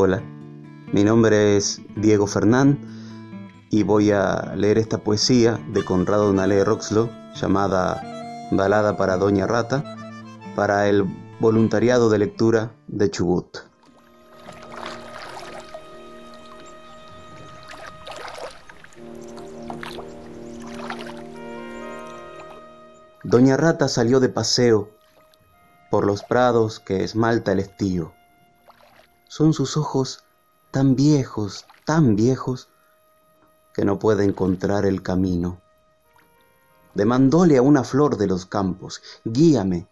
Hola, mi nombre es Diego Fernán y voy a leer esta poesía de Conrado Nale Roxlo llamada Balada para Doña Rata para el voluntariado de lectura de Chubut. Doña Rata salió de paseo por los prados que esmalta el estío. Son sus ojos tan viejos, tan viejos, que no puede encontrar el camino. Demandóle a una flor de los campos, guíame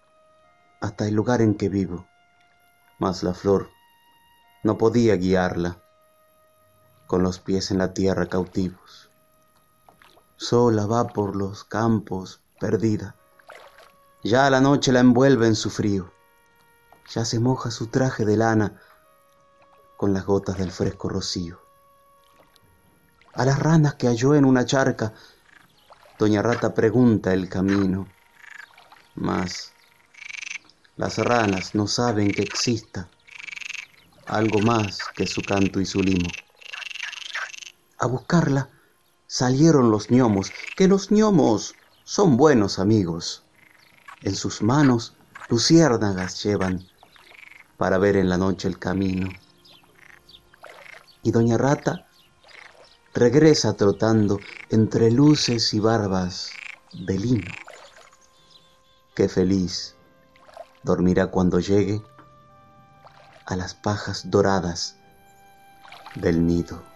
hasta el lugar en que vivo. Mas la flor no podía guiarla, con los pies en la tierra cautivos. Sola va por los campos, perdida. Ya la noche la envuelve en su frío. Ya se moja su traje de lana con las gotas del fresco rocío. A las ranas que halló en una charca, Doña Rata pregunta el camino, mas las ranas no saben que exista algo más que su canto y su limo. A buscarla salieron los gnomos, que los gnomos son buenos amigos. En sus manos luciérnagas llevan para ver en la noche el camino y doña Rata regresa trotando entre luces y barbas de lino. Qué feliz dormirá cuando llegue a las pajas doradas del nido.